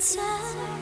在